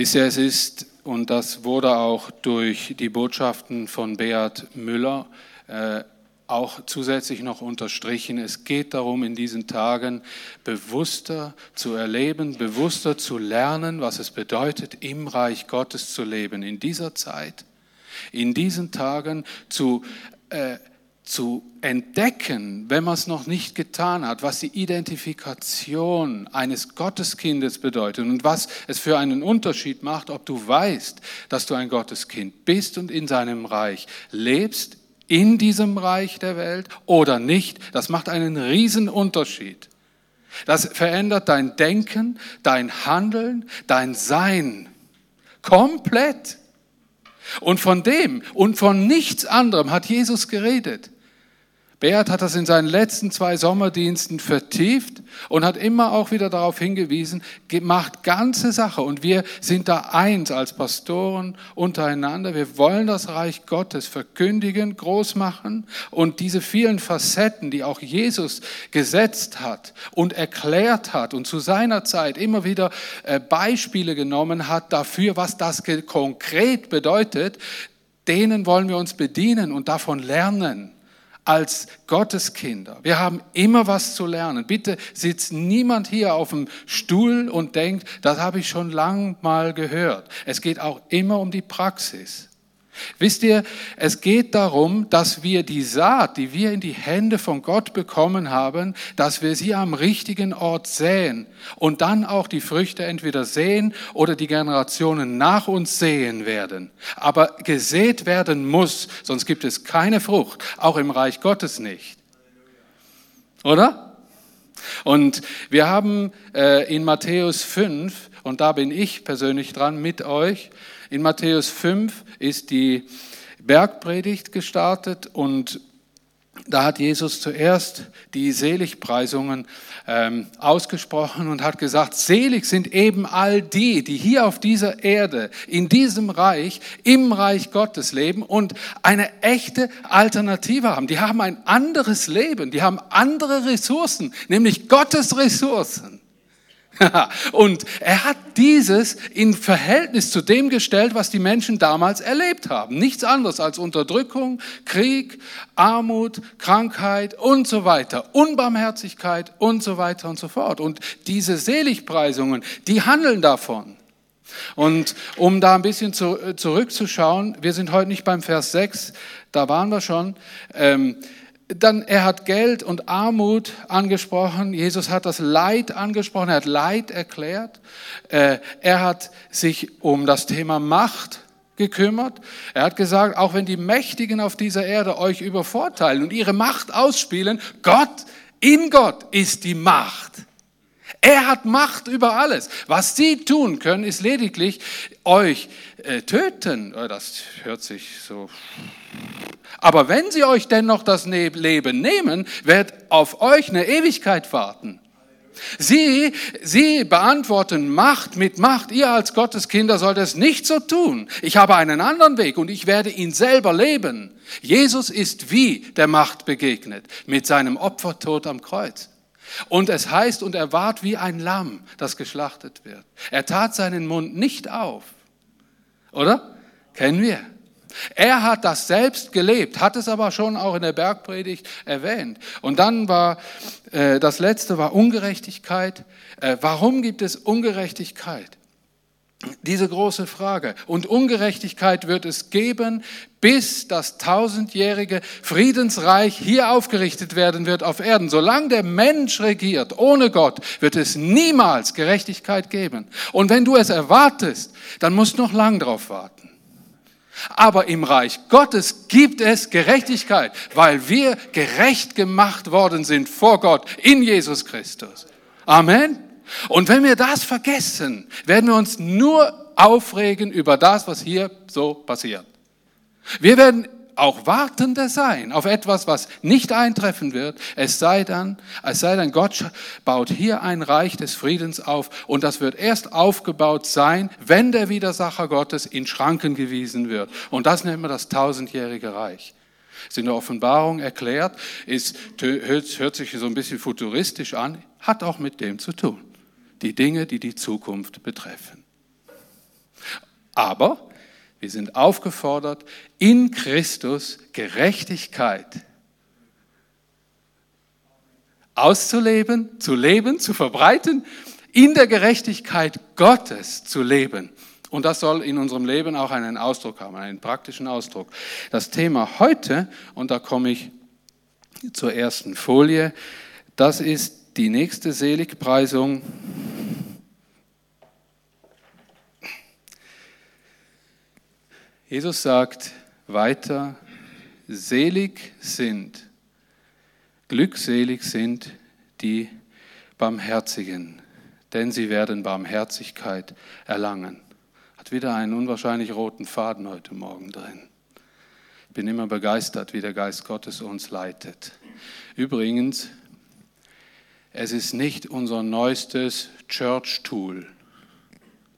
Wisst ihr, es ist, und das wurde auch durch die Botschaften von Beat Müller äh, auch zusätzlich noch unterstrichen, es geht darum, in diesen Tagen bewusster zu erleben, bewusster zu lernen, was es bedeutet, im Reich Gottes zu leben, in dieser Zeit, in diesen Tagen zu äh, zu entdecken, wenn man es noch nicht getan hat, was die Identifikation eines Gotteskindes bedeutet und was es für einen Unterschied macht, ob du weißt, dass du ein Gotteskind bist und in seinem Reich lebst, in diesem Reich der Welt oder nicht. Das macht einen riesen Unterschied. Das verändert dein Denken, dein Handeln, dein Sein komplett. Und von dem und von nichts anderem hat Jesus geredet. Beat hat das in seinen letzten zwei Sommerdiensten vertieft und hat immer auch wieder darauf hingewiesen, macht ganze Sache. Und wir sind da eins als Pastoren untereinander. Wir wollen das Reich Gottes verkündigen, groß machen und diese vielen Facetten, die auch Jesus gesetzt hat und erklärt hat und zu seiner Zeit immer wieder äh, Beispiele genommen hat dafür, was das konkret bedeutet, denen wollen wir uns bedienen und davon lernen als Gotteskinder. Wir haben immer was zu lernen. Bitte sitzt niemand hier auf dem Stuhl und denkt, das habe ich schon lang mal gehört. Es geht auch immer um die Praxis. Wisst ihr, es geht darum, dass wir die Saat, die wir in die Hände von Gott bekommen haben, dass wir sie am richtigen Ort säen und dann auch die Früchte entweder sehen oder die Generationen nach uns sehen werden. Aber gesät werden muss, sonst gibt es keine Frucht, auch im Reich Gottes nicht. Oder? Und wir haben äh, in Matthäus 5, und da bin ich persönlich dran mit euch, in Matthäus 5 ist die Bergpredigt gestartet und da hat Jesus zuerst die Seligpreisungen ähm, ausgesprochen und hat gesagt, selig sind eben all die, die hier auf dieser Erde, in diesem Reich, im Reich Gottes leben und eine echte Alternative haben. Die haben ein anderes Leben, die haben andere Ressourcen, nämlich Gottes Ressourcen. Und er hat dieses in Verhältnis zu dem gestellt, was die Menschen damals erlebt haben. Nichts anderes als Unterdrückung, Krieg, Armut, Krankheit und so weiter, Unbarmherzigkeit und so weiter und so fort. Und diese Seligpreisungen, die handeln davon. Und um da ein bisschen äh, zurückzuschauen, wir sind heute nicht beim Vers 6, da waren wir schon. Ähm, dann, er hat Geld und Armut angesprochen. Jesus hat das Leid angesprochen. Er hat Leid erklärt. Äh, er hat sich um das Thema Macht gekümmert. Er hat gesagt, auch wenn die Mächtigen auf dieser Erde euch übervorteilen und ihre Macht ausspielen, Gott, in Gott ist die Macht. Er hat Macht über alles. Was sie tun können, ist lediglich euch äh, töten. Oh, das hört sich so aber wenn sie euch dennoch das ne-, Leben nehmen, wird auf euch eine Ewigkeit warten. Sie, sie beantworten Macht mit Macht. Ihr als Gotteskinder sollt es nicht so tun. Ich habe einen anderen Weg und ich werde ihn selber leben. Jesus ist wie der Macht begegnet, mit seinem Opfertod am Kreuz. Und es heißt, und er ward wie ein Lamm, das geschlachtet wird. Er tat seinen Mund nicht auf. Oder? Kennen wir. Er hat das selbst gelebt, hat es aber schon auch in der Bergpredigt erwähnt. Und dann war äh, das letzte war Ungerechtigkeit. Äh, warum gibt es Ungerechtigkeit? Diese große Frage. Und Ungerechtigkeit wird es geben, bis das tausendjährige Friedensreich hier aufgerichtet werden wird auf Erden. Solange der Mensch regiert, ohne Gott, wird es niemals Gerechtigkeit geben. Und wenn du es erwartest, dann musst du noch lang drauf warten. Aber im Reich Gottes gibt es Gerechtigkeit, weil wir gerecht gemacht worden sind vor Gott in Jesus Christus. Amen. Und wenn wir das vergessen, werden wir uns nur aufregen über das, was hier so passiert. Wir werden auch Wartende sein auf etwas, was nicht eintreffen wird. Es sei dann, es sei denn, Gott baut hier ein Reich des Friedens auf und das wird erst aufgebaut sein, wenn der Widersacher Gottes in Schranken gewiesen wird. Und das nennt man das tausendjährige Reich. Ist in der Offenbarung erklärt, ist, hört sich so ein bisschen futuristisch an, hat auch mit dem zu tun. Die Dinge, die die Zukunft betreffen. Aber wir sind aufgefordert, in Christus Gerechtigkeit auszuleben, zu leben, zu verbreiten, in der Gerechtigkeit Gottes zu leben. Und das soll in unserem Leben auch einen Ausdruck haben, einen praktischen Ausdruck. Das Thema heute, und da komme ich zur ersten Folie, das ist die nächste Seligpreisung. Jesus sagt weiter, selig sind, glückselig sind die Barmherzigen, denn sie werden Barmherzigkeit erlangen. Hat wieder einen unwahrscheinlich roten Faden heute Morgen drin. Ich bin immer begeistert, wie der Geist Gottes uns leitet. Übrigens, es ist nicht unser neuestes Church-Tool.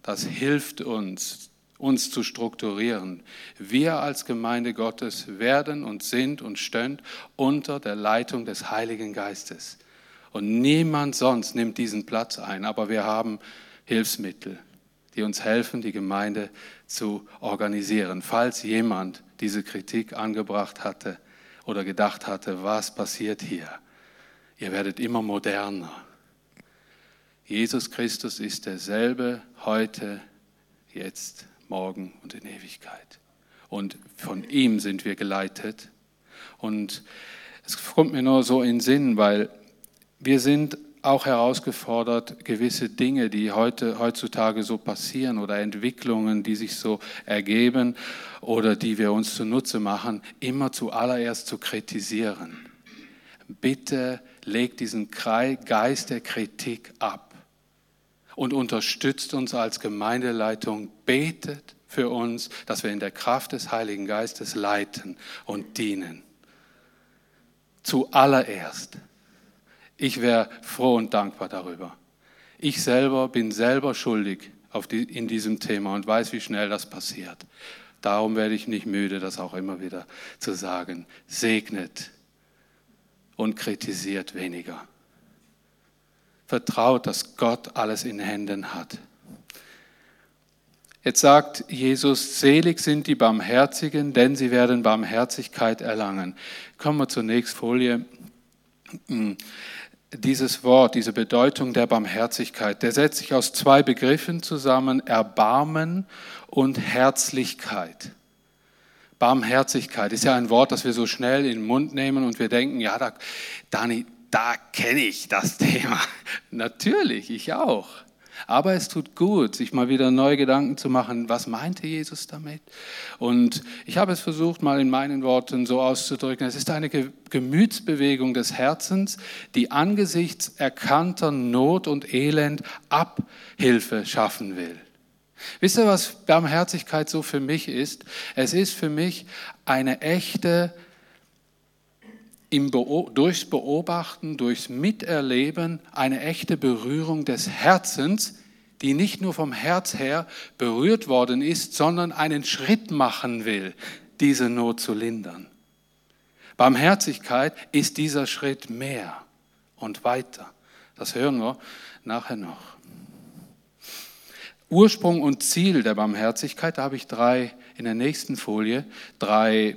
Das hilft uns, uns zu strukturieren. Wir als Gemeinde Gottes werden und sind und stehen unter der Leitung des Heiligen Geistes. Und niemand sonst nimmt diesen Platz ein, aber wir haben Hilfsmittel die uns helfen, die Gemeinde zu organisieren. Falls jemand diese Kritik angebracht hatte oder gedacht hatte, was passiert hier? Ihr werdet immer moderner. Jesus Christus ist derselbe heute, jetzt, morgen und in Ewigkeit. Und von ihm sind wir geleitet. Und es kommt mir nur so in Sinn, weil wir sind auch herausgefordert, gewisse Dinge, die heute, heutzutage so passieren oder Entwicklungen, die sich so ergeben oder die wir uns zunutze machen, immer zuallererst zu kritisieren. Bitte legt diesen Geist der Kritik ab und unterstützt uns als Gemeindeleitung, betet für uns, dass wir in der Kraft des Heiligen Geistes leiten und dienen. Zuallererst. Ich wäre froh und dankbar darüber. Ich selber bin selber schuldig die, in diesem Thema und weiß, wie schnell das passiert. Darum werde ich nicht müde, das auch immer wieder zu sagen. Segnet und kritisiert weniger. Vertraut, dass Gott alles in Händen hat. Jetzt sagt Jesus, selig sind die Barmherzigen, denn sie werden Barmherzigkeit erlangen. Kommen wir zur nächsten Folie dieses Wort, diese Bedeutung der Barmherzigkeit, der setzt sich aus zwei Begriffen zusammen, Erbarmen und Herzlichkeit. Barmherzigkeit ist ja ein Wort, das wir so schnell in den Mund nehmen und wir denken, ja, da, Dani, da kenne ich das Thema. Natürlich, ich auch. Aber es tut gut, sich mal wieder neue Gedanken zu machen, was meinte Jesus damit? Und ich habe es versucht, mal in meinen Worten so auszudrücken. Es ist eine Gemütsbewegung des Herzens, die angesichts erkannter Not und Elend Abhilfe schaffen will. Wisst ihr, was Barmherzigkeit so für mich ist? Es ist für mich eine echte im durchs Beobachten, durchs Miterleben eine echte Berührung des Herzens, die nicht nur vom Herz her berührt worden ist, sondern einen Schritt machen will, diese Not zu lindern. Barmherzigkeit ist dieser Schritt mehr und weiter. Das hören wir nachher noch. Ursprung und Ziel der Barmherzigkeit, da habe ich drei in der nächsten Folie, drei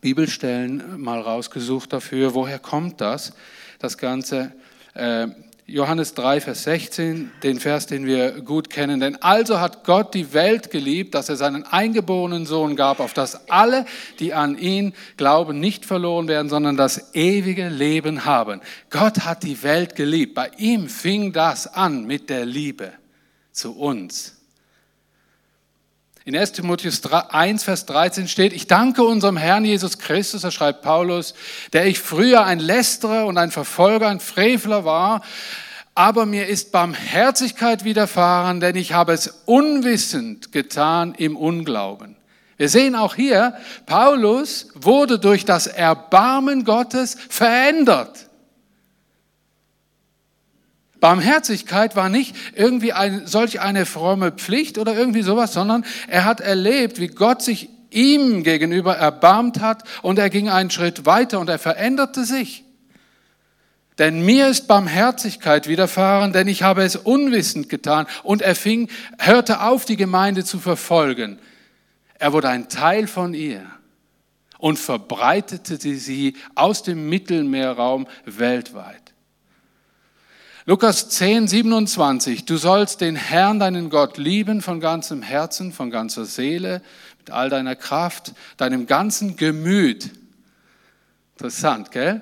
Bibelstellen mal rausgesucht dafür. Woher kommt das? Das Ganze. Äh, Johannes 3, Vers 16, den Vers, den wir gut kennen. Denn also hat Gott die Welt geliebt, dass er seinen eingeborenen Sohn gab, auf dass alle, die an ihn glauben, nicht verloren werden, sondern das ewige Leben haben. Gott hat die Welt geliebt. Bei ihm fing das an mit der Liebe zu uns. In 1 Timotheus 1, Vers 13 steht, ich danke unserem Herrn Jesus Christus, er schreibt Paulus, der ich früher ein Lästerer und ein Verfolger, ein Frevler war, aber mir ist Barmherzigkeit widerfahren, denn ich habe es unwissend getan im Unglauben. Wir sehen auch hier, Paulus wurde durch das Erbarmen Gottes verändert. Barmherzigkeit war nicht irgendwie ein, solch eine fromme Pflicht oder irgendwie sowas, sondern er hat erlebt, wie Gott sich ihm gegenüber erbarmt hat und er ging einen Schritt weiter und er veränderte sich. Denn mir ist Barmherzigkeit widerfahren, denn ich habe es unwissend getan. Und er fing, hörte auf, die Gemeinde zu verfolgen. Er wurde ein Teil von ihr und verbreitete sie aus dem Mittelmeerraum weltweit. Lukas 10, 27. Du sollst den Herrn, deinen Gott, lieben von ganzem Herzen, von ganzer Seele, mit all deiner Kraft, deinem ganzen Gemüt. Interessant, gell?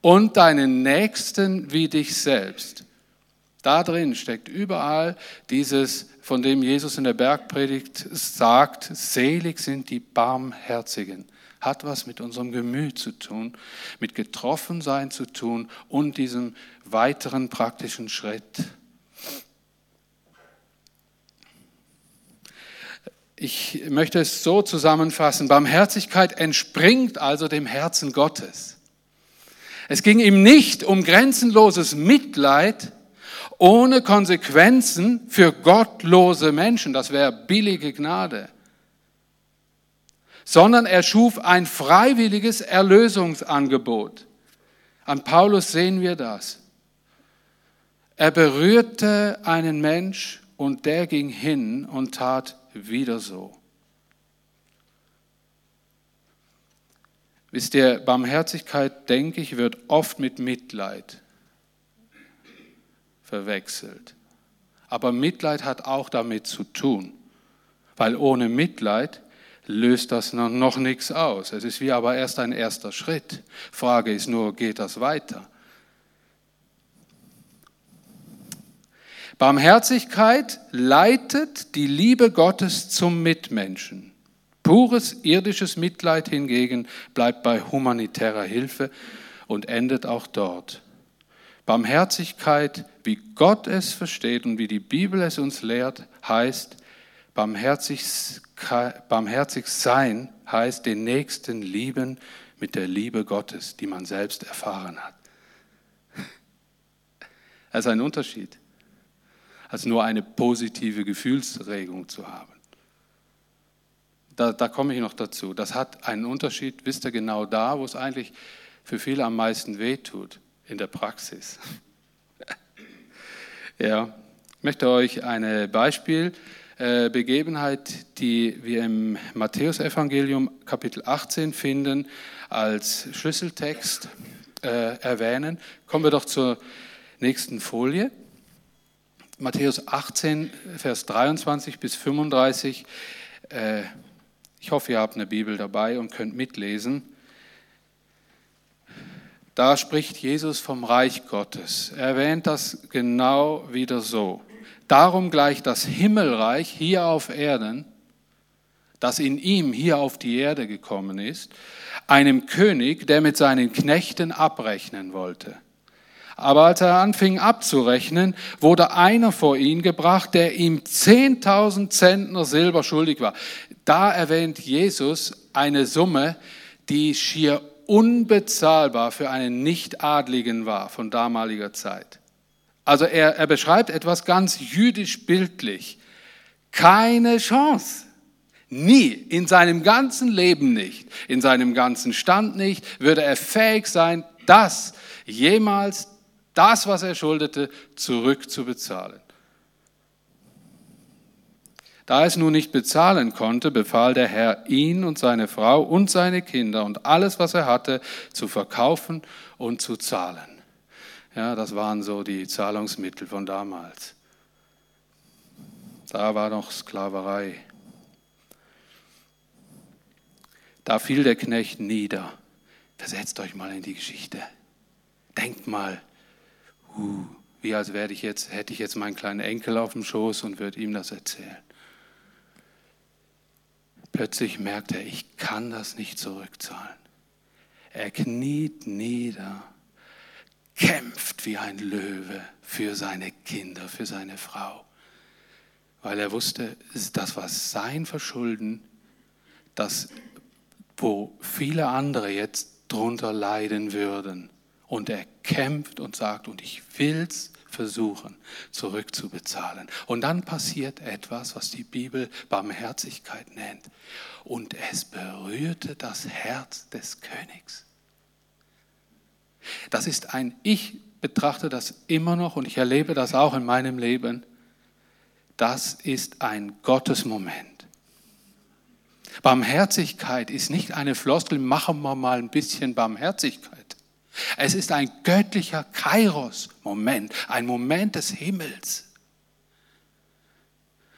Und deinen Nächsten wie dich selbst. Da drin steckt überall dieses, von dem Jesus in der Bergpredigt sagt, selig sind die Barmherzigen hat was mit unserem Gemüt zu tun, mit Getroffensein zu tun und diesem weiteren praktischen Schritt. Ich möchte es so zusammenfassen. Barmherzigkeit entspringt also dem Herzen Gottes. Es ging ihm nicht um grenzenloses Mitleid ohne Konsequenzen für gottlose Menschen. Das wäre billige Gnade sondern er schuf ein freiwilliges Erlösungsangebot. An Paulus sehen wir das. Er berührte einen Mensch und der ging hin und tat wieder so. Wisst ihr, Barmherzigkeit, denke ich, wird oft mit Mitleid verwechselt. Aber Mitleid hat auch damit zu tun, weil ohne Mitleid löst das noch nichts aus. Es ist wie aber erst ein erster Schritt. Frage ist nur, geht das weiter? Barmherzigkeit leitet die Liebe Gottes zum Mitmenschen. Pures irdisches Mitleid hingegen bleibt bei humanitärer Hilfe und endet auch dort. Barmherzigkeit, wie Gott es versteht und wie die Bibel es uns lehrt, heißt barmherzig barmherzig sein heißt den Nächsten lieben mit der Liebe Gottes, die man selbst erfahren hat. Das ist ein Unterschied, als nur eine positive Gefühlsregung zu haben. Da, da komme ich noch dazu. Das hat einen Unterschied, wisst ihr, genau da, wo es eigentlich für viele am meisten wehtut, in der Praxis. ja, ich möchte euch ein Beispiel Begebenheit, die wir im Matthäusevangelium Kapitel 18 finden, als Schlüsseltext äh, erwähnen. Kommen wir doch zur nächsten Folie. Matthäus 18, Vers 23 bis 35. Äh, ich hoffe, ihr habt eine Bibel dabei und könnt mitlesen. Da spricht Jesus vom Reich Gottes. Er erwähnt das genau wieder so. Darum gleich das Himmelreich hier auf Erden, das in ihm hier auf die Erde gekommen ist, einem König, der mit seinen Knechten abrechnen wollte. Aber als er anfing abzurechnen, wurde einer vor ihn gebracht, der ihm 10.000 Zentner Silber schuldig war. Da erwähnt Jesus eine Summe, die schier unbezahlbar für einen Nichtadligen war von damaliger Zeit. Also er, er beschreibt etwas ganz jüdisch bildlich. Keine Chance. Nie, in seinem ganzen Leben nicht, in seinem ganzen Stand nicht, würde er fähig sein, das jemals, das, was er schuldete, zurückzubezahlen. Da er es nun nicht bezahlen konnte, befahl der Herr, ihn und seine Frau und seine Kinder und alles, was er hatte, zu verkaufen und zu zahlen. Ja, das waren so die Zahlungsmittel von damals. Da war noch Sklaverei. Da fiel der Knecht nieder. Versetzt euch mal in die Geschichte. Denkt mal, uh, wie als ich jetzt, hätte ich jetzt meinen kleinen Enkel auf dem Schoß und würde ihm das erzählen. Plötzlich merkt er, ich kann das nicht zurückzahlen. Er kniet nieder kämpft wie ein Löwe für seine Kinder, für seine Frau. Weil er wusste, das war sein Verschulden, das, wo viele andere jetzt drunter leiden würden. Und er kämpft und sagt, und ich will's versuchen, zurückzubezahlen. Und dann passiert etwas, was die Bibel Barmherzigkeit nennt. Und es berührte das Herz des Königs. Das ist ein, ich betrachte das immer noch und ich erlebe das auch in meinem Leben. Das ist ein Gottesmoment. Barmherzigkeit ist nicht eine Floskel, machen wir mal ein bisschen Barmherzigkeit. Es ist ein göttlicher Kairos-Moment, ein Moment des Himmels.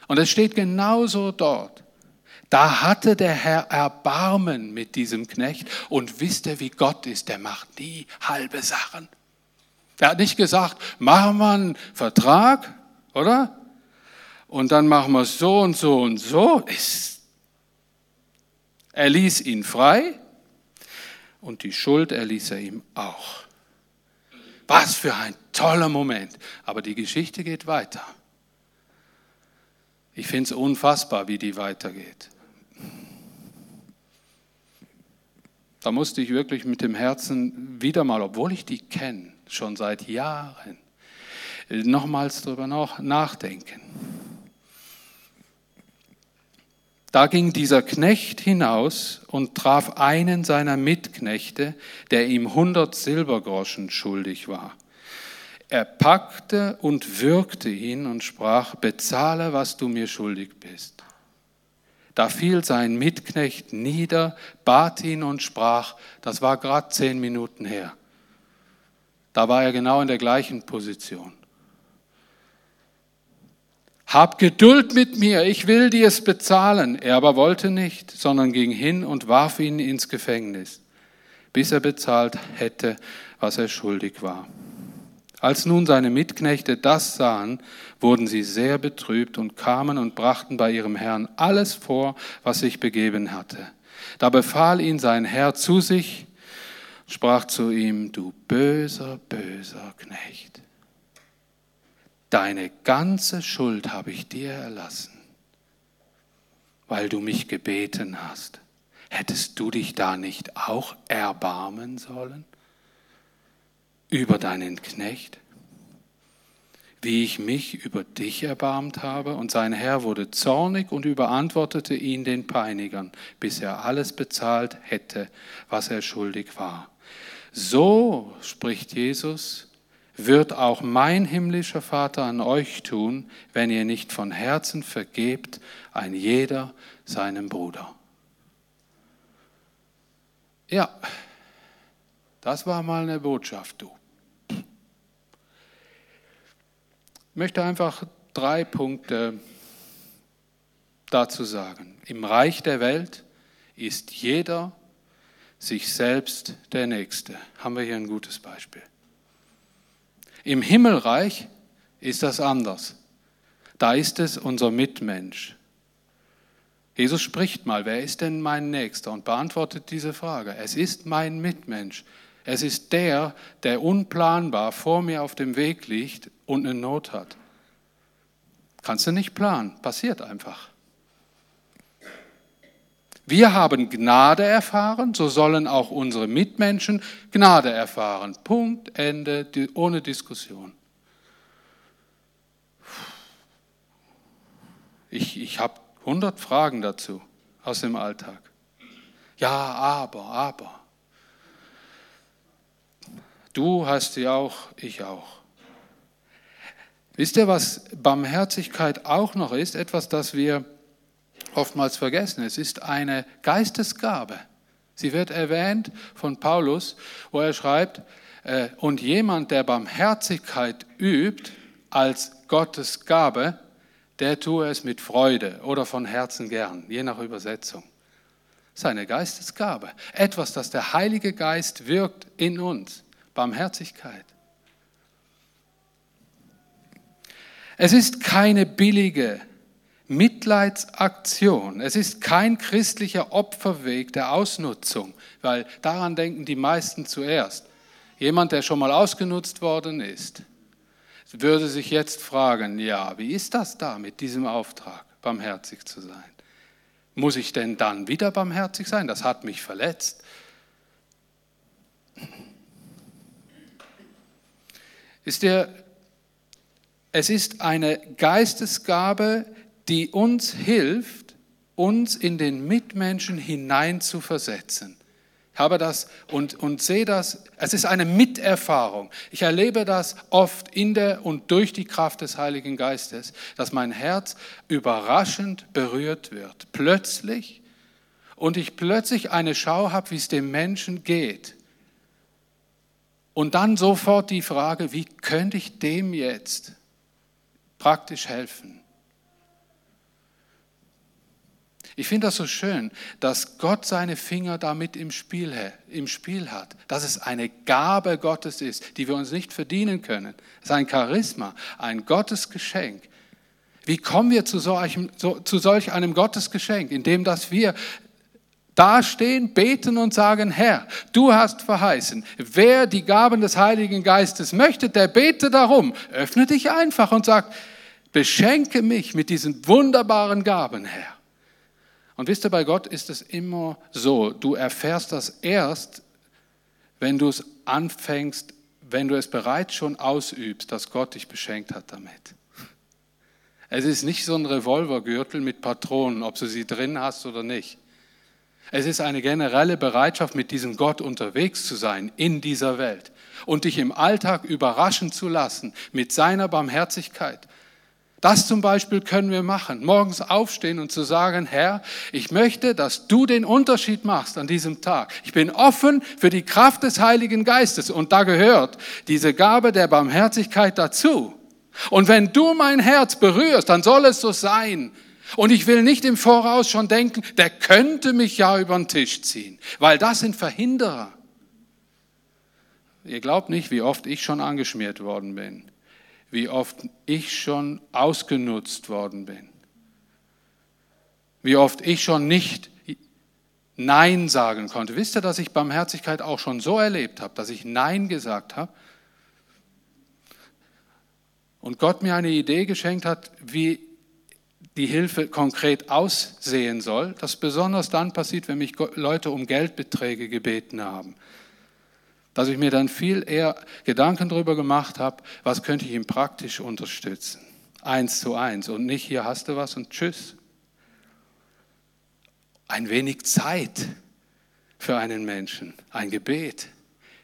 Und es steht genauso dort. Da hatte der Herr Erbarmen mit diesem Knecht und wisst ihr, wie Gott ist, der macht nie halbe Sachen. Er hat nicht gesagt, machen wir einen Vertrag, oder? Und dann machen wir es so und so und so. Er ließ ihn frei und die Schuld erließ er ihm auch. Was für ein toller Moment. Aber die Geschichte geht weiter. Ich finde es unfassbar, wie die weitergeht. Da musste ich wirklich mit dem Herzen wieder mal, obwohl ich die kenne, schon seit Jahren, nochmals darüber nachdenken. Da ging dieser Knecht hinaus und traf einen seiner Mitknechte, der ihm hundert Silbergroschen schuldig war. Er packte und würgte ihn und sprach, bezahle, was du mir schuldig bist. Da fiel sein Mitknecht nieder, bat ihn und sprach, das war gerade zehn Minuten her. Da war er genau in der gleichen Position. Hab Geduld mit mir, ich will dir es bezahlen. Er aber wollte nicht, sondern ging hin und warf ihn ins Gefängnis, bis er bezahlt hätte, was er schuldig war. Als nun seine Mitknechte das sahen, wurden sie sehr betrübt und kamen und brachten bei ihrem Herrn alles vor, was sich begeben hatte. Da befahl ihn sein Herr zu sich, sprach zu ihm, du böser, böser Knecht deine ganze Schuld habe ich dir erlassen, weil du mich gebeten hast. Hättest du dich da nicht auch erbarmen sollen über deinen Knecht, wie ich mich über dich erbarmt habe? Und sein Herr wurde zornig und überantwortete ihn den Peinigern, bis er alles bezahlt hätte, was er schuldig war. So, spricht Jesus, wird auch mein himmlischer Vater an euch tun, wenn ihr nicht von Herzen vergebt, ein jeder seinem Bruder. Ja, das war mal eine Botschaft, du. Ich möchte einfach drei Punkte dazu sagen. Im Reich der Welt ist jeder sich selbst der Nächste. Haben wir hier ein gutes Beispiel. Im Himmelreich ist das anders. Da ist es unser Mitmensch. Jesus spricht mal, wer ist denn mein Nächster? Und beantwortet diese Frage. Es ist mein Mitmensch. Es ist der, der unplanbar vor mir auf dem Weg liegt und eine Not hat. Kannst du nicht planen, passiert einfach. Wir haben Gnade erfahren, so sollen auch unsere Mitmenschen Gnade erfahren. Punkt, Ende, ohne Diskussion. Ich, ich habe hundert Fragen dazu aus dem Alltag. Ja, aber, aber. Du hast sie auch, ich auch. Wisst ihr, was Barmherzigkeit auch noch ist? Etwas, das wir oftmals vergessen. Es ist eine Geistesgabe. Sie wird erwähnt von Paulus, wo er schreibt, äh, und jemand, der Barmherzigkeit übt als Gottes Gabe, der tue es mit Freude oder von Herzen gern, je nach Übersetzung. Seine Geistesgabe. Etwas, das der Heilige Geist wirkt in uns. Barmherzigkeit. Es ist keine billige Mitleidsaktion. Es ist kein christlicher Opferweg der Ausnutzung, weil daran denken die meisten zuerst. Jemand, der schon mal ausgenutzt worden ist, würde sich jetzt fragen, ja, wie ist das da mit diesem Auftrag, barmherzig zu sein? Muss ich denn dann wieder barmherzig sein? Das hat mich verletzt. Ist der, es ist eine Geistesgabe, die uns hilft, uns in den Mitmenschen hineinzuversetzen. habe das und, und sehe das, es ist eine Miterfahrung. Ich erlebe das oft in der und durch die Kraft des Heiligen Geistes, dass mein Herz überraschend berührt wird. Plötzlich und ich plötzlich eine Schau habe, wie es dem Menschen geht. Und dann sofort die Frage, wie könnte ich dem jetzt praktisch helfen? Ich finde das so schön, dass Gott seine Finger damit im Spiel, im Spiel hat, dass es eine Gabe Gottes ist, die wir uns nicht verdienen können. Es ist ein Charisma, ein Gottesgeschenk. Wie kommen wir zu solch, einem Gottesgeschenk? Indem, dass wir dastehen, beten und sagen, Herr, du hast verheißen, wer die Gaben des Heiligen Geistes möchte, der bete darum. Öffne dich einfach und sag, beschenke mich mit diesen wunderbaren Gaben, Herr. Und wisst ihr, bei Gott ist es immer so, du erfährst das erst, wenn du es anfängst, wenn du es bereits schon ausübst, dass Gott dich beschenkt hat damit. Es ist nicht so ein Revolvergürtel mit Patronen, ob du sie drin hast oder nicht. Es ist eine generelle Bereitschaft, mit diesem Gott unterwegs zu sein in dieser Welt und dich im Alltag überraschen zu lassen mit seiner Barmherzigkeit, das zum Beispiel können wir machen. Morgens aufstehen und zu sagen, Herr, ich möchte, dass du den Unterschied machst an diesem Tag. Ich bin offen für die Kraft des Heiligen Geistes und da gehört diese Gabe der Barmherzigkeit dazu. Und wenn du mein Herz berührst, dann soll es so sein. Und ich will nicht im Voraus schon denken, der könnte mich ja über den Tisch ziehen, weil das sind Verhinderer. Ihr glaubt nicht, wie oft ich schon angeschmiert worden bin wie oft ich schon ausgenutzt worden bin. Wie oft ich schon nicht Nein sagen konnte. Wisst ihr, dass ich Barmherzigkeit auch schon so erlebt habe, dass ich Nein gesagt habe? Und Gott mir eine Idee geschenkt hat, wie die Hilfe konkret aussehen soll, das besonders dann passiert, wenn mich Leute um Geldbeträge gebeten haben dass ich mir dann viel eher Gedanken darüber gemacht habe, was könnte ich ihm praktisch unterstützen. Eins zu eins und nicht hier hast du was und tschüss. Ein wenig Zeit für einen Menschen, ein Gebet.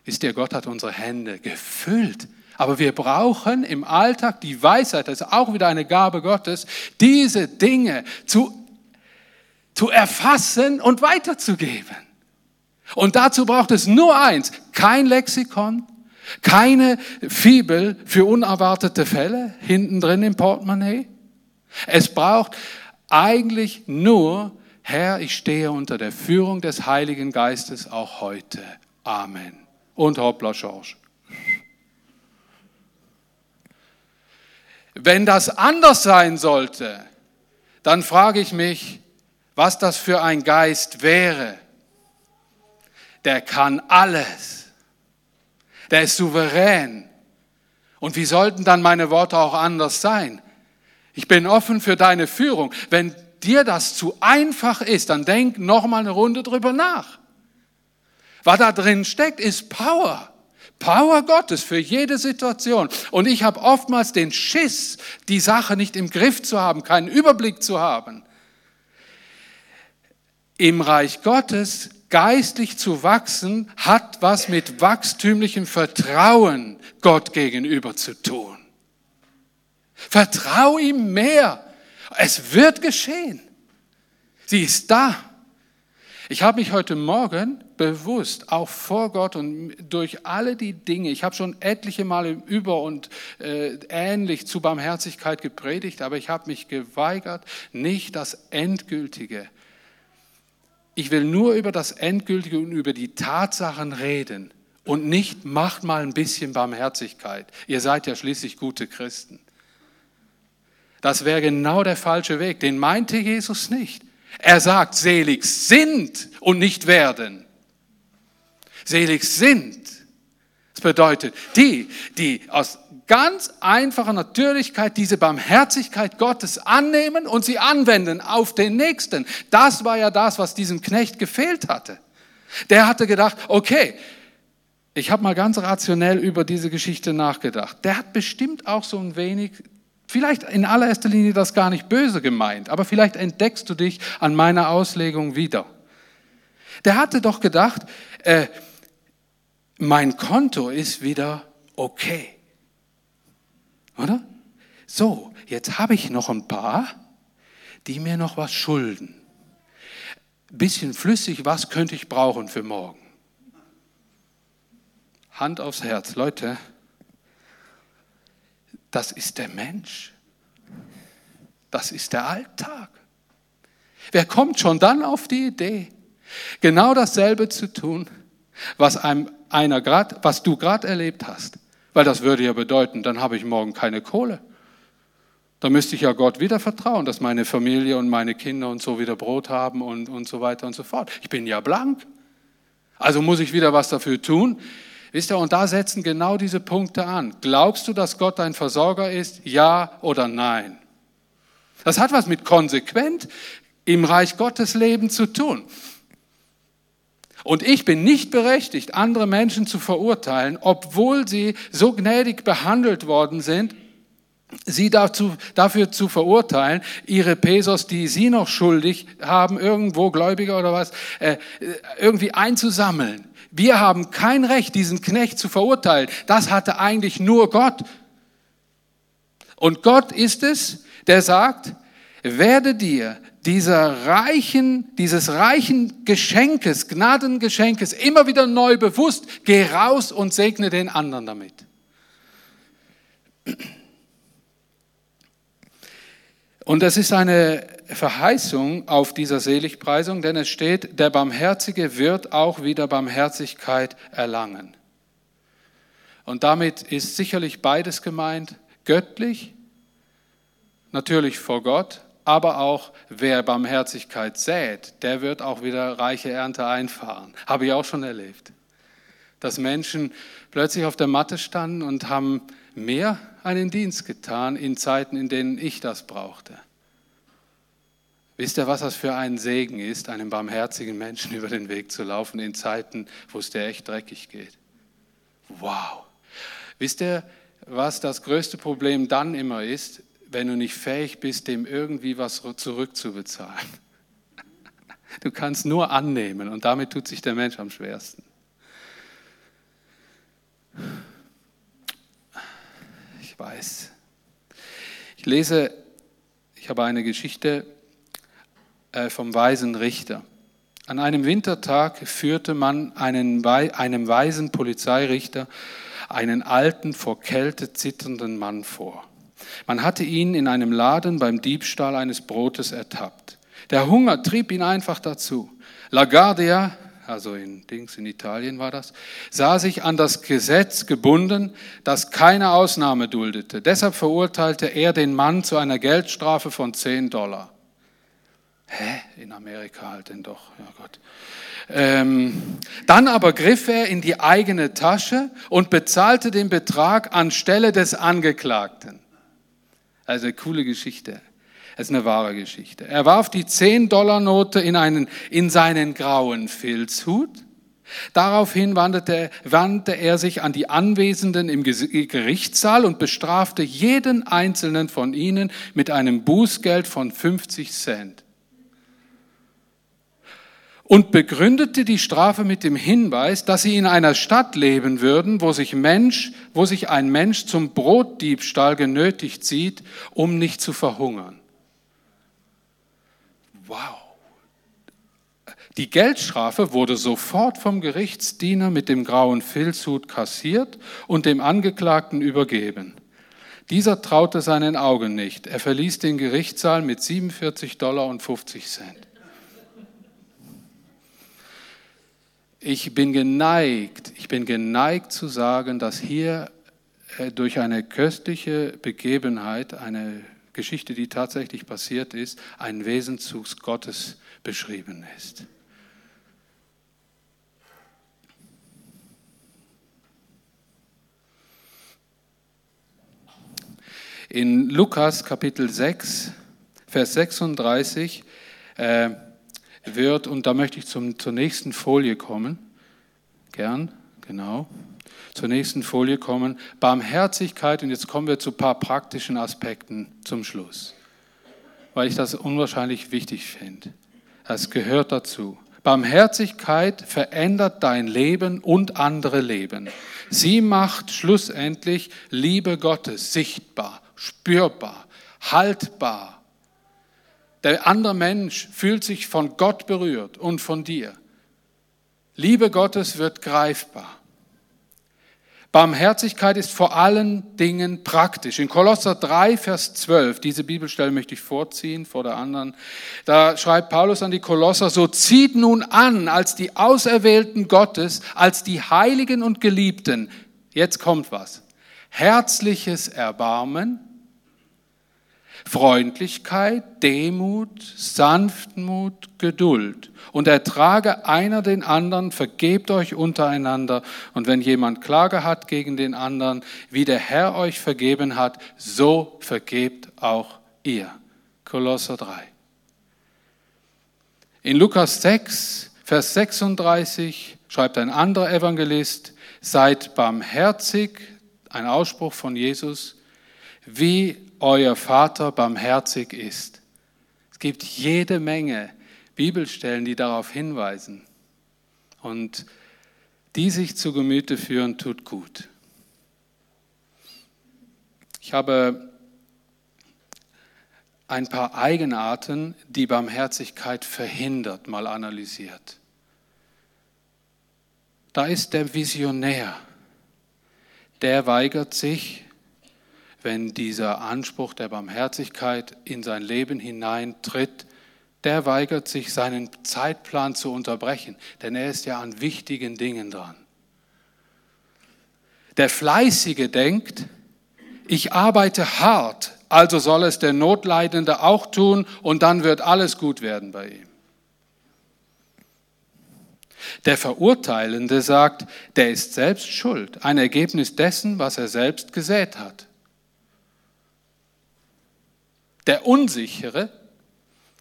Wisst ihr, Gott hat unsere Hände gefüllt. Aber wir brauchen im Alltag die Weisheit, das ist auch wieder eine Gabe Gottes, diese Dinge zu, zu erfassen und weiterzugeben. Und dazu braucht es nur eins, kein Lexikon, keine Fibel für unerwartete Fälle hinten drin im Portemonnaie. Es braucht eigentlich nur, Herr, ich stehe unter der Führung des Heiligen Geistes auch heute. Amen. Und hoppla, George. Wenn das anders sein sollte, dann frage ich mich, was das für ein Geist wäre der kann alles. Der ist souverän. Und wie sollten dann meine Worte auch anders sein? Ich bin offen für deine Führung. Wenn dir das zu einfach ist, dann denk noch mal eine Runde drüber nach. Was da drin steckt, ist Power. Power Gottes für jede Situation. Und ich habe oftmals den Schiss, die Sache nicht im Griff zu haben, keinen Überblick zu haben. Im Reich Gottes geistlich zu wachsen, hat was mit wachstümlichem Vertrauen Gott gegenüber zu tun. Vertrau ihm mehr. Es wird geschehen. Sie ist da. Ich habe mich heute Morgen bewusst, auch vor Gott und durch alle die Dinge, ich habe schon etliche Male über und äh, ähnlich zu Barmherzigkeit gepredigt, aber ich habe mich geweigert, nicht das Endgültige ich will nur über das Endgültige und über die Tatsachen reden und nicht macht mal ein bisschen Barmherzigkeit. Ihr seid ja schließlich gute Christen. Das wäre genau der falsche Weg. Den meinte Jesus nicht. Er sagt, selig sind und nicht werden. Selig sind. Das bedeutet, die, die aus ganz einfacher Natürlichkeit diese Barmherzigkeit Gottes annehmen und sie anwenden auf den Nächsten. Das war ja das, was diesem Knecht gefehlt hatte. Der hatte gedacht, okay, ich habe mal ganz rationell über diese Geschichte nachgedacht. Der hat bestimmt auch so ein wenig, vielleicht in allererster Linie das gar nicht böse gemeint, aber vielleicht entdeckst du dich an meiner Auslegung wieder. Der hatte doch gedacht, äh, mein Konto ist wieder okay. Oder? So, jetzt habe ich noch ein paar, die mir noch was schulden. Bisschen flüssig, was könnte ich brauchen für morgen? Hand aufs Herz, Leute, das ist der Mensch. Das ist der Alltag. Wer kommt schon dann auf die Idee, genau dasselbe zu tun, was einem einer grad, was du gerade erlebt hast? Weil das würde ja bedeuten, dann habe ich morgen keine Kohle. Da müsste ich ja Gott wieder vertrauen, dass meine Familie und meine Kinder und so wieder Brot haben und, und so weiter und so fort. Ich bin ja blank. Also muss ich wieder was dafür tun. Wisst ihr, und da setzen genau diese Punkte an. Glaubst du, dass Gott dein Versorger ist? Ja oder nein? Das hat was mit konsequent im Reich Gottes Leben zu tun. Und ich bin nicht berechtigt, andere Menschen zu verurteilen, obwohl sie so gnädig behandelt worden sind, sie dazu, dafür zu verurteilen, ihre Pesos, die sie noch schuldig haben, irgendwo Gläubiger oder was, äh, irgendwie einzusammeln. Wir haben kein Recht, diesen Knecht zu verurteilen. Das hatte eigentlich nur Gott. Und Gott ist es, der sagt, werde dir dieser reichen, dieses reichen Geschenkes, Gnadengeschenkes immer wieder neu bewusst, geh raus und segne den anderen damit. Und es ist eine Verheißung auf dieser Seligpreisung, denn es steht, der Barmherzige wird auch wieder Barmherzigkeit erlangen. Und damit ist sicherlich beides gemeint, göttlich natürlich vor Gott, aber auch wer Barmherzigkeit sät, der wird auch wieder reiche Ernte einfahren. Habe ich auch schon erlebt. Dass Menschen plötzlich auf der Matte standen und haben mehr einen Dienst getan in Zeiten, in denen ich das brauchte. Wisst ihr, was das für ein Segen ist, einem barmherzigen Menschen über den Weg zu laufen in Zeiten, wo es dir echt dreckig geht? Wow. Wisst ihr, was das größte Problem dann immer ist? wenn du nicht fähig bist, dem irgendwie was zurückzubezahlen. Du kannst nur annehmen und damit tut sich der Mensch am schwersten. Ich weiß. Ich lese, ich habe eine Geschichte äh, vom weisen Richter. An einem Wintertag führte man einen, einem weisen Polizeirichter einen alten, vor Kälte zitternden Mann vor. Man hatte ihn in einem Laden beim Diebstahl eines Brotes ertappt. Der Hunger trieb ihn einfach dazu. LaGuardia, also in Dings in Italien war das, sah sich an das Gesetz gebunden, das keine Ausnahme duldete. Deshalb verurteilte er den Mann zu einer Geldstrafe von 10 Dollar. Hä? In Amerika halt denn doch, ja Gott. Ähm, dann aber griff er in die eigene Tasche und bezahlte den Betrag anstelle des Angeklagten. Also coole Geschichte. Es ist eine wahre Geschichte. Er warf die 10-Dollar-Note in, einen, in seinen grauen Filzhut. Daraufhin wandte, wandte er sich an die Anwesenden im Gerichtssaal und bestrafte jeden einzelnen von ihnen mit einem Bußgeld von 50 Cent und begründete die Strafe mit dem Hinweis, dass sie in einer Stadt leben würden, wo sich Mensch, wo sich ein Mensch zum Brotdiebstahl genötigt sieht, um nicht zu verhungern. Wow. Die Geldstrafe wurde sofort vom Gerichtsdiener mit dem grauen Filzhut kassiert und dem Angeklagten übergeben. Dieser traute seinen Augen nicht. Er verließ den Gerichtssaal mit 47 Dollar und 50 Cent. Ich bin geneigt, ich bin geneigt zu sagen, dass hier äh, durch eine köstliche Begebenheit, eine Geschichte, die tatsächlich passiert ist, ein Wesenzug Gottes beschrieben ist. In Lukas Kapitel 6, Vers 36 äh, wird, und da möchte ich zum, zur nächsten Folie kommen, gern, genau, zur nächsten Folie kommen, Barmherzigkeit, und jetzt kommen wir zu ein paar praktischen Aspekten zum Schluss, weil ich das unwahrscheinlich wichtig finde. Es gehört dazu. Barmherzigkeit verändert dein Leben und andere Leben. Sie macht schlussendlich Liebe Gottes sichtbar, spürbar, haltbar. Der andere Mensch fühlt sich von Gott berührt und von dir. Liebe Gottes wird greifbar. Barmherzigkeit ist vor allen Dingen praktisch. In Kolosser 3, Vers 12, diese Bibelstelle möchte ich vorziehen vor der anderen, da schreibt Paulus an die Kolosser, so zieht nun an als die Auserwählten Gottes, als die Heiligen und Geliebten. Jetzt kommt was. Herzliches Erbarmen, Freundlichkeit, Demut, Sanftmut, Geduld. Und ertrage einer den anderen, vergebt euch untereinander. Und wenn jemand Klage hat gegen den anderen, wie der Herr euch vergeben hat, so vergebt auch ihr. Kolosser 3. In Lukas 6, Vers 36 schreibt ein anderer Evangelist, seid barmherzig, ein Ausspruch von Jesus, wie euer Vater barmherzig ist. Es gibt jede Menge Bibelstellen, die darauf hinweisen. Und die sich zu Gemüte führen, tut gut. Ich habe ein paar Eigenarten, die Barmherzigkeit verhindert, mal analysiert. Da ist der Visionär, der weigert sich, wenn dieser Anspruch der Barmherzigkeit in sein Leben hineintritt, der weigert sich, seinen Zeitplan zu unterbrechen, denn er ist ja an wichtigen Dingen dran. Der Fleißige denkt, ich arbeite hart, also soll es der Notleidende auch tun und dann wird alles gut werden bei ihm. Der Verurteilende sagt, der ist selbst schuld, ein Ergebnis dessen, was er selbst gesät hat. Der Unsichere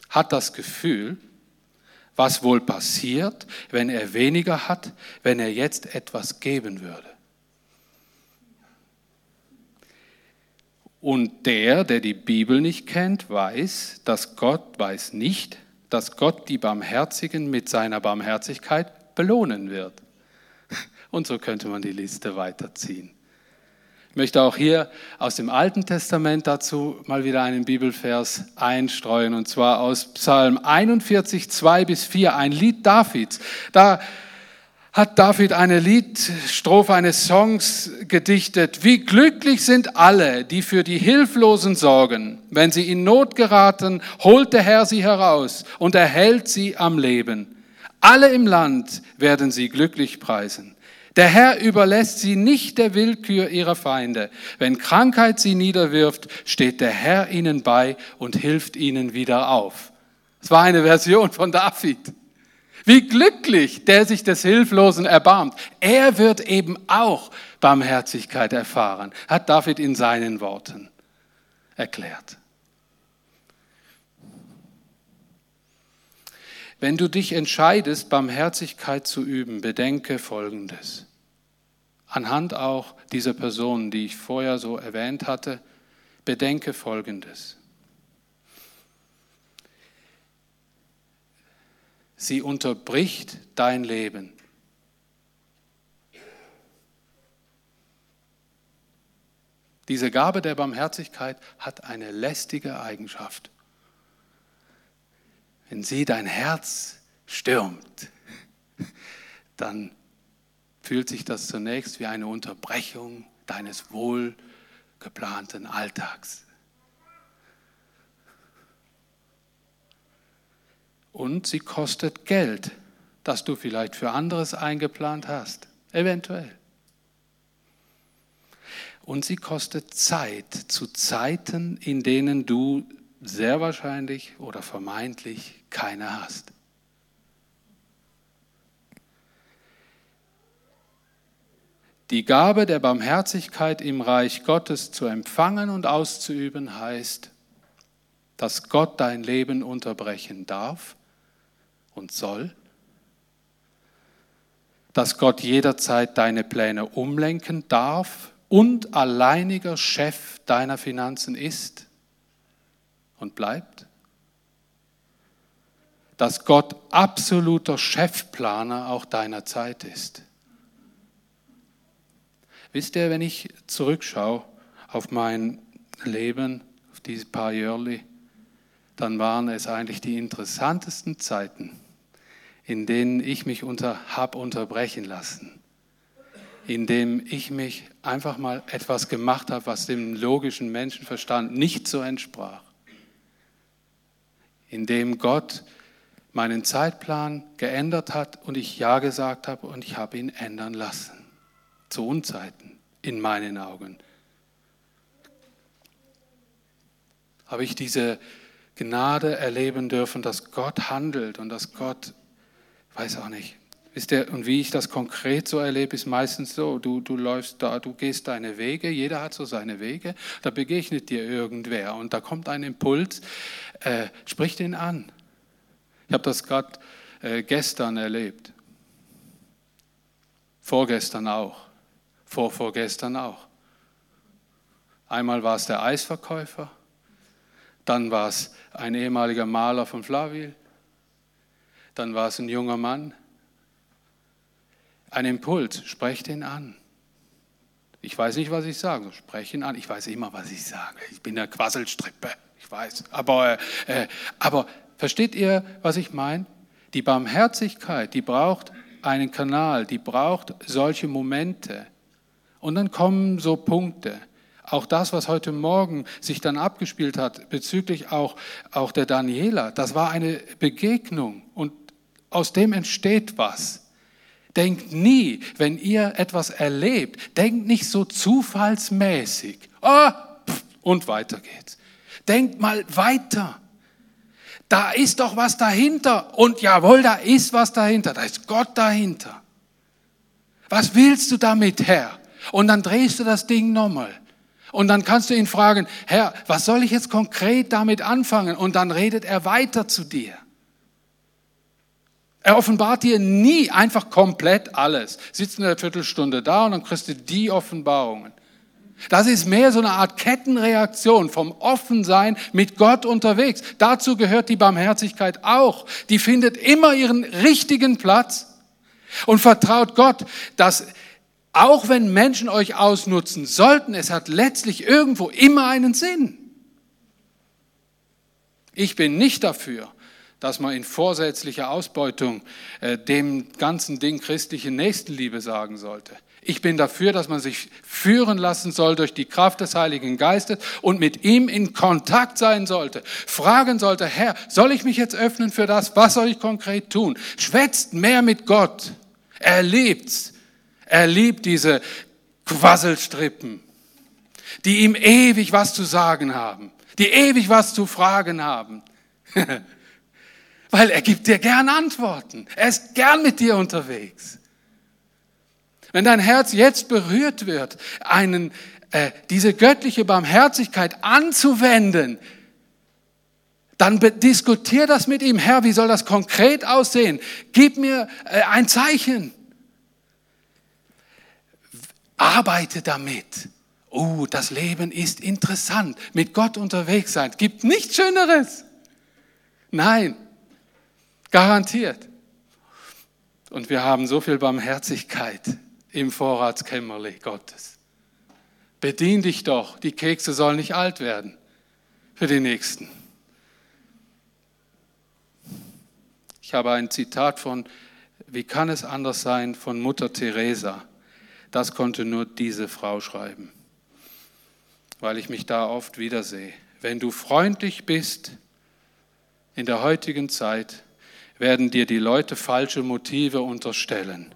hat das Gefühl, was wohl passiert, wenn er weniger hat, wenn er jetzt etwas geben würde. Und der, der die Bibel nicht kennt, weiß, dass Gott weiß nicht, dass Gott die Barmherzigen mit seiner Barmherzigkeit belohnen wird. Und so könnte man die Liste weiterziehen. Ich möchte auch hier aus dem Alten Testament dazu mal wieder einen Bibelvers einstreuen, und zwar aus Psalm 41, 2 bis 4, ein Lied Davids. Da hat David eine Liedstrophe eines Songs gedichtet. Wie glücklich sind alle, die für die Hilflosen sorgen. Wenn sie in Not geraten, holt der Herr sie heraus und erhält sie am Leben. Alle im Land werden sie glücklich preisen. Der Herr überlässt sie nicht der Willkür ihrer Feinde. Wenn Krankheit sie niederwirft, steht der Herr ihnen bei und hilft ihnen wieder auf. Das war eine Version von David. Wie glücklich, der sich des Hilflosen erbarmt. Er wird eben auch Barmherzigkeit erfahren, hat David in seinen Worten erklärt. Wenn du dich entscheidest, Barmherzigkeit zu üben, bedenke Folgendes. Anhand auch dieser Personen, die ich vorher so erwähnt hatte, bedenke Folgendes. Sie unterbricht dein Leben. Diese Gabe der Barmherzigkeit hat eine lästige Eigenschaft wenn sie dein Herz stürmt, dann fühlt sich das zunächst wie eine Unterbrechung deines wohlgeplanten Alltags. Und sie kostet Geld, das du vielleicht für anderes eingeplant hast, eventuell. Und sie kostet Zeit zu Zeiten, in denen du sehr wahrscheinlich oder vermeintlich keine hast. Die Gabe der Barmherzigkeit im Reich Gottes zu empfangen und auszuüben heißt, dass Gott dein Leben unterbrechen darf und soll, dass Gott jederzeit deine Pläne umlenken darf und alleiniger Chef deiner Finanzen ist und bleibt, dass Gott absoluter Chefplaner auch deiner Zeit ist. Wisst ihr, wenn ich zurückschaue auf mein Leben, auf diese paar Jahre, dann waren es eigentlich die interessantesten Zeiten, in denen ich mich unter, habe unterbrechen lassen, in dem ich mich einfach mal etwas gemacht habe, was dem logischen Menschenverstand nicht so entsprach, in dem Gott meinen Zeitplan geändert hat und ich Ja gesagt habe und ich habe ihn ändern lassen zu Unzeiten in meinen Augen. Habe ich diese Gnade erleben dürfen, dass Gott handelt und dass Gott, weiß auch nicht, Wisst ihr, und wie ich das konkret so erlebe, ist meistens so, du, du läufst da, du gehst deine Wege, jeder hat so seine Wege, da begegnet dir irgendwer und da kommt ein Impuls, äh, sprich den an. Ich habe das gerade äh, gestern erlebt, vorgestern auch vorvorgestern auch. Einmal war es der Eisverkäufer, dann war es ein ehemaliger Maler von Flavil, dann war es ein junger Mann. Ein Impuls, sprecht ihn an. Ich weiß nicht, was ich sage, spreche ihn an. Ich weiß immer, was ich sage. Ich bin der Quasselstrippe, ich weiß. Aber, äh, aber versteht ihr, was ich meine? Die Barmherzigkeit, die braucht einen Kanal, die braucht solche Momente. Und dann kommen so Punkte. Auch das, was heute Morgen sich dann abgespielt hat, bezüglich auch, auch der Daniela, das war eine Begegnung und aus dem entsteht was. Denkt nie, wenn ihr etwas erlebt, denkt nicht so zufallsmäßig. Oh, und weiter geht's. Denkt mal weiter. Da ist doch was dahinter. Und jawohl, da ist was dahinter. Da ist Gott dahinter. Was willst du damit, Herr? Und dann drehst du das Ding nochmal. Und dann kannst du ihn fragen, Herr, was soll ich jetzt konkret damit anfangen? Und dann redet er weiter zu dir. Er offenbart dir nie einfach komplett alles. Sitzt eine Viertelstunde da und dann kriegst du die Offenbarungen. Das ist mehr so eine Art Kettenreaktion vom Offensein mit Gott unterwegs. Dazu gehört die Barmherzigkeit auch. Die findet immer ihren richtigen Platz und vertraut Gott, dass auch wenn Menschen euch ausnutzen sollten, es hat letztlich irgendwo immer einen Sinn. Ich bin nicht dafür, dass man in vorsätzlicher Ausbeutung äh, dem ganzen Ding christliche Nächstenliebe sagen sollte. Ich bin dafür, dass man sich führen lassen soll durch die Kraft des Heiligen Geistes und mit ihm in Kontakt sein sollte. Fragen sollte, Herr, soll ich mich jetzt öffnen für das? Was soll ich konkret tun? Schwätzt mehr mit Gott. Erlebt's. Er liebt diese Quasselstrippen, die ihm ewig was zu sagen haben, die ewig was zu fragen haben. Weil er gibt dir gern Antworten. Er ist gern mit dir unterwegs. Wenn dein Herz jetzt berührt wird, einen, äh, diese göttliche Barmherzigkeit anzuwenden, dann diskutier das mit ihm. Herr, wie soll das konkret aussehen? Gib mir äh, ein Zeichen. Arbeite damit. Oh, das Leben ist interessant. Mit Gott unterwegs sein. Gibt nichts Schöneres. Nein, garantiert. Und wir haben so viel Barmherzigkeit im Vorratskämmerle Gottes. Bedien dich doch. Die Kekse sollen nicht alt werden für die Nächsten. Ich habe ein Zitat von, wie kann es anders sein, von Mutter Teresa. Das konnte nur diese Frau schreiben, weil ich mich da oft wiedersehe. Wenn du freundlich bist in der heutigen Zeit, werden dir die Leute falsche Motive unterstellen.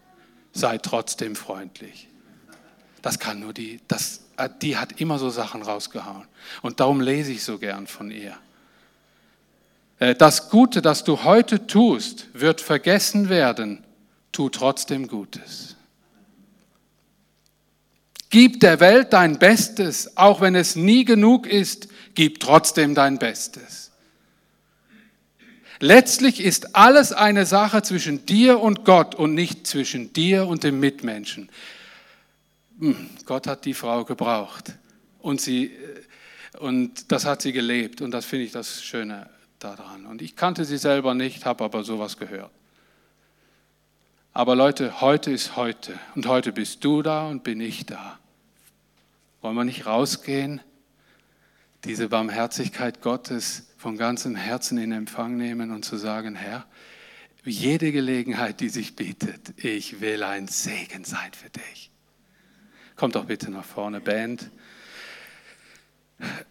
Sei trotzdem freundlich. Das kann nur die, das, die hat immer so Sachen rausgehauen. Und darum lese ich so gern von ihr. Äh, das Gute, das du heute tust, wird vergessen werden. Tu trotzdem Gutes. Gib der Welt dein Bestes, auch wenn es nie genug ist, gib trotzdem dein Bestes. Letztlich ist alles eine Sache zwischen dir und Gott und nicht zwischen dir und dem Mitmenschen. Hm, Gott hat die Frau gebraucht und, sie, und das hat sie gelebt und das finde ich das Schöne daran. Und ich kannte sie selber nicht, habe aber sowas gehört. Aber Leute, heute ist heute und heute bist du da und bin ich da. Wollen wir nicht rausgehen, diese Barmherzigkeit Gottes von ganzem Herzen in Empfang nehmen und zu sagen, Herr, jede Gelegenheit, die sich bietet, ich will ein Segen sein für dich. Kommt doch bitte nach vorne, Band.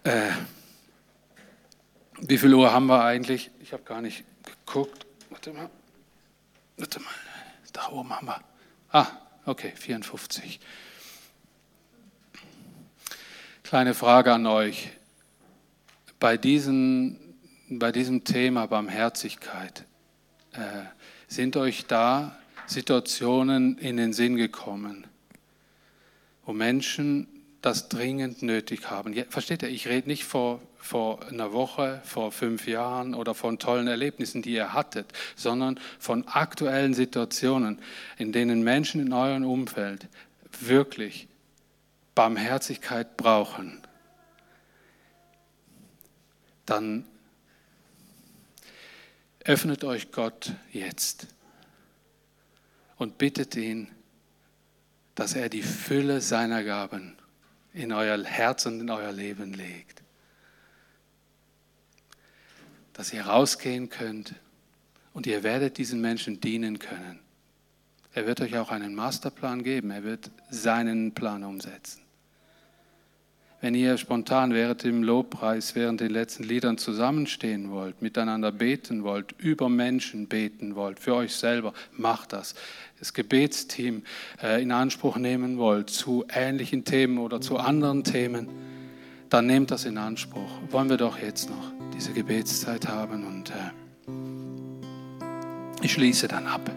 Äh, wie viel Uhr haben wir eigentlich? Ich habe gar nicht geguckt. Warte mal. Warte mal. Da oben haben wir. Ah, okay, 54. Kleine Frage an euch. Bei, diesen, bei diesem Thema Barmherzigkeit, äh, sind euch da Situationen in den Sinn gekommen, wo Menschen das dringend nötig haben. Versteht ihr, ich rede nicht vor, vor einer Woche, vor fünf Jahren oder von tollen Erlebnissen, die ihr hattet, sondern von aktuellen Situationen, in denen Menschen in eurem Umfeld wirklich Barmherzigkeit brauchen. Dann öffnet euch Gott jetzt und bittet ihn, dass er die Fülle seiner Gaben in euer Herz und in euer Leben legt. Dass ihr rausgehen könnt und ihr werdet diesen Menschen dienen können. Er wird euch auch einen Masterplan geben, er wird seinen Plan umsetzen. Wenn ihr spontan während dem Lobpreis, während den letzten Liedern zusammenstehen wollt, miteinander beten wollt, über Menschen beten wollt, für euch selber, macht das. Das Gebetsteam äh, in Anspruch nehmen wollt zu ähnlichen Themen oder zu anderen Themen, dann nehmt das in Anspruch. Wollen wir doch jetzt noch diese Gebetszeit haben und äh, ich schließe dann ab.